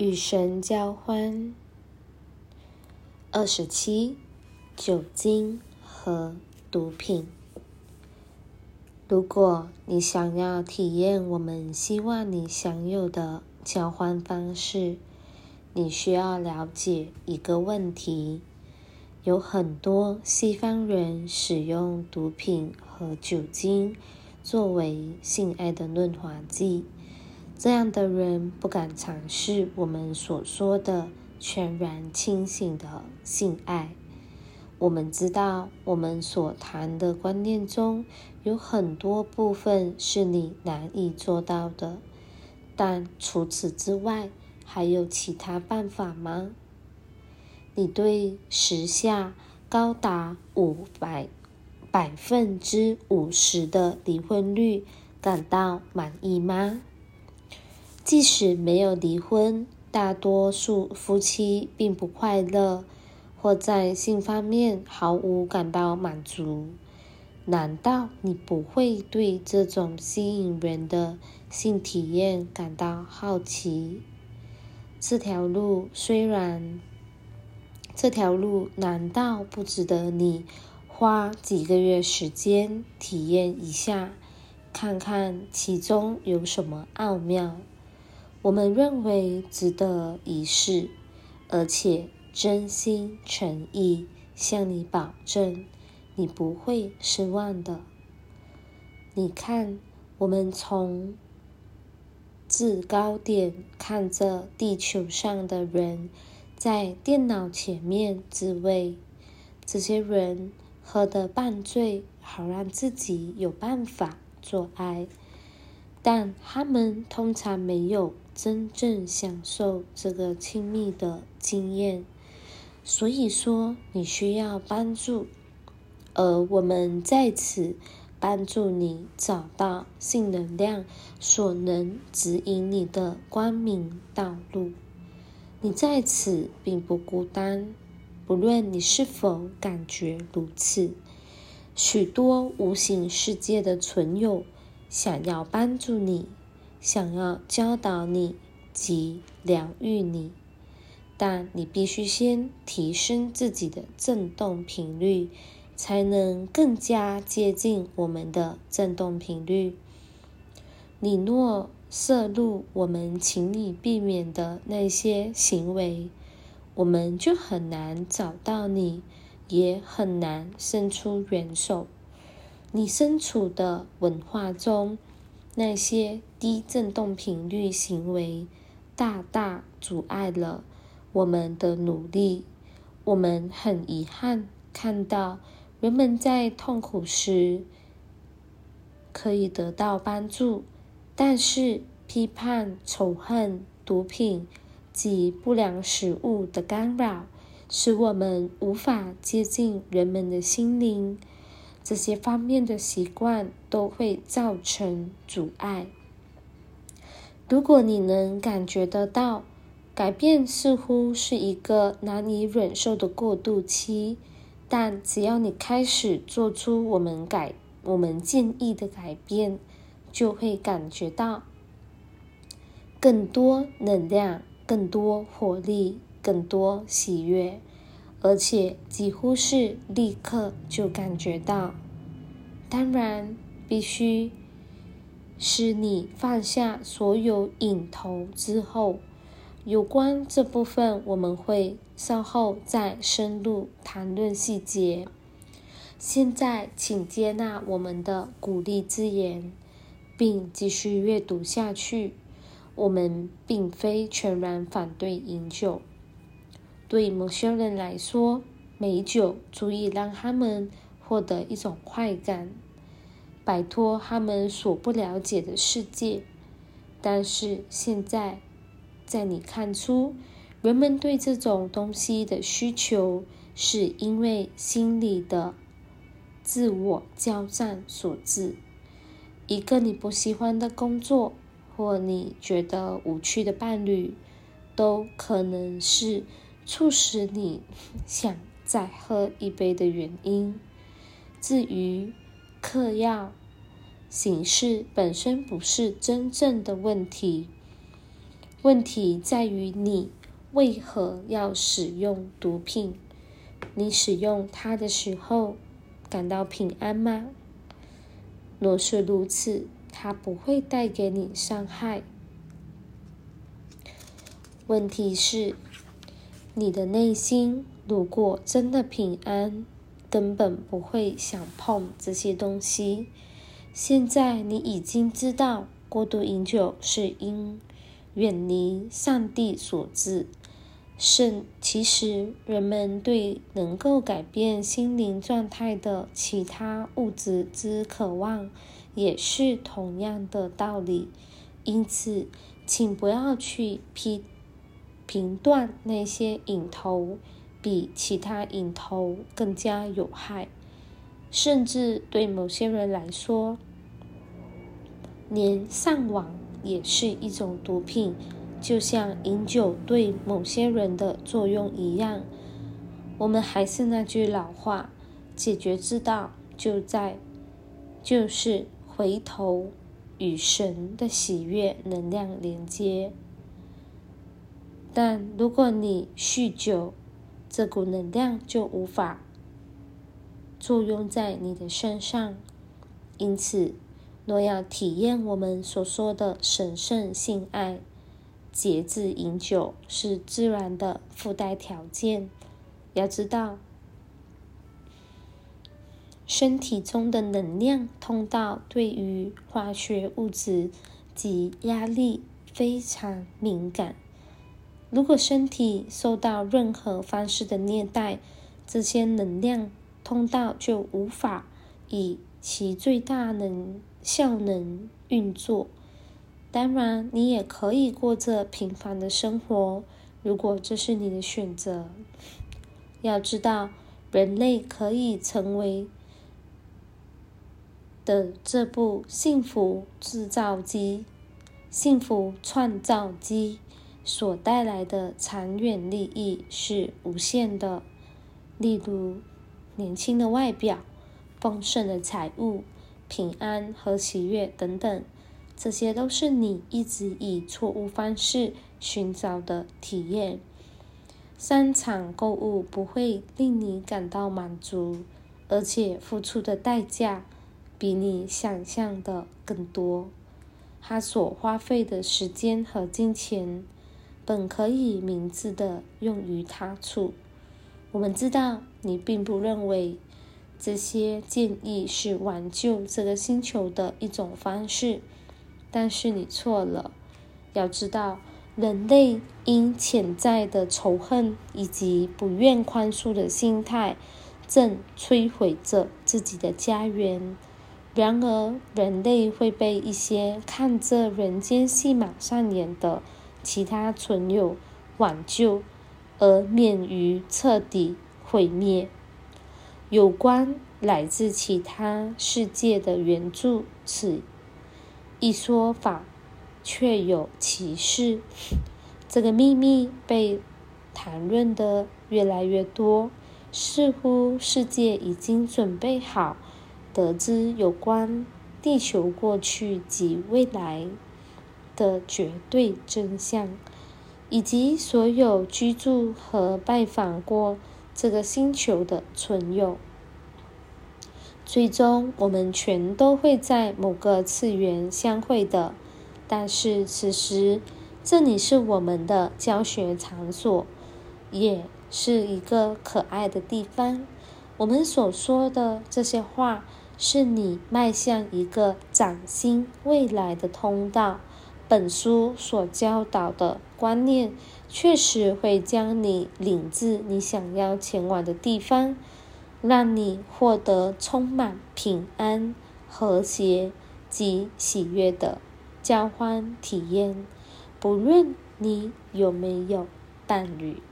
与神交欢。二十七，酒精和毒品。如果你想要体验我们希望你享有的交换方式，你需要了解一个问题：有很多西方人使用毒品和酒精作为性爱的润滑剂。这样的人不敢尝试我们所说的全然清醒的性爱。我们知道，我们所谈的观念中有很多部分是你难以做到的，但除此之外，还有其他办法吗？你对时下高达五百百分之五十的离婚率感到满意吗？即使没有离婚，大多数夫妻并不快乐，或在性方面毫无感到满足。难道你不会对这种吸引人的性体验感到好奇？这条路虽然，这条路难道不值得你花几个月时间体验一下，看看其中有什么奥妙？我们认为值得一试，而且真心诚意向你保证，你不会失望的。你看，我们从制高点看着地球上的人在电脑前面自慰，这些人喝得半醉，好让自己有办法做爱，但他们通常没有。真正享受这个亲密的经验，所以说你需要帮助，而我们在此帮助你找到性能量所能指引你的光明道路。你在此并不孤单，不论你是否感觉如此，许多无形世界的存有想要帮助你。想要教导你及疗愈你，但你必须先提升自己的振动频率，才能更加接近我们的振动频率。你若摄入我们请你避免的那些行为，我们就很难找到你，也很难伸出援手。你身处的文化中。那些低振动频率行为大大阻碍了我们的努力。我们很遗憾看到人们在痛苦时可以得到帮助，但是批判、仇恨、毒品及不良食物的干扰，使我们无法接近人们的心灵。这些方面的习惯都会造成阻碍。如果你能感觉得到，改变似乎是一个难以忍受的过渡期，但只要你开始做出我们改我们建议的改变，就会感觉到更多能量、更多活力、更多喜悦。而且几乎是立刻就感觉到。当然，必须是你放下所有瘾头之后，有关这部分我们会稍后再深入谈论细节。现在，请接纳我们的鼓励之言，并继续阅读下去。我们并非全然反对饮酒。对某些人来说，美酒足以让他们获得一种快感，摆脱他们所不了解的世界。但是现在，在你看出人们对这种东西的需求，是因为心理的自我交战所致。一个你不喜欢的工作，或你觉得无趣的伴侣，都可能是。促使你想再喝一杯的原因。至于嗑药形式本身不是真正的问题，问题在于你为何要使用毒品？你使用它的时候感到平安吗？若是如此，它不会带给你伤害。问题是，你的内心如果真的平安，根本不会想碰这些东西。现在你已经知道，过度饮酒是因远离上帝所致。甚，其实人们对能够改变心灵状态的其他物质之渴望，也是同样的道理。因此，请不要去批评断那些瘾头比其他瘾头更加有害，甚至对某些人来说，连上网也是一种毒品。就像饮酒对某些人的作用一样，我们还是那句老话：解决之道就在，就是回头与神的喜悦能量连接。但如果你酗酒，这股能量就无法作用在你的身上。因此，若要体验我们所说的神圣性爱，节制饮酒是自然的附带条件。要知道，身体中的能量通道对于化学物质及压力非常敏感。如果身体受到任何方式的虐待，这些能量通道就无法以其最大能效能运作。当然，你也可以过着平凡的生活，如果这是你的选择。要知道，人类可以成为的这部幸福制造机、幸福创造机所带来的长远利益是无限的。例如，年轻的外表、丰盛的财物、平安和喜悦等等。这些都是你一直以错误方式寻找的体验。商场购物不会令你感到满足，而且付出的代价比你想象的更多。他所花费的时间和金钱，本可以明智的用于他处。我们知道你并不认为这些建议是挽救这个星球的一种方式。但是你错了，要知道，人类因潜在的仇恨以及不愿宽恕的心态，正摧毁着自己的家园。然而，人类会被一些看着人间戏码上演的其他存有挽救，而免于彻底毁灭。有关来自其他世界的援助，此。一说法确有其事，这个秘密被谈论的越来越多，似乎世界已经准备好得知有关地球过去及未来的绝对真相，以及所有居住和拜访过这个星球的存有。最终，我们全都会在某个次元相会的。但是，此时这里是我们的教学场所，也是一个可爱的地方。我们所说的这些话，是你迈向一个崭新未来的通道。本书所教导的观念，确实会将你领至你想要前往的地方。让你获得充满平安、和谐及喜悦的交换体验，不论你有没有伴侣。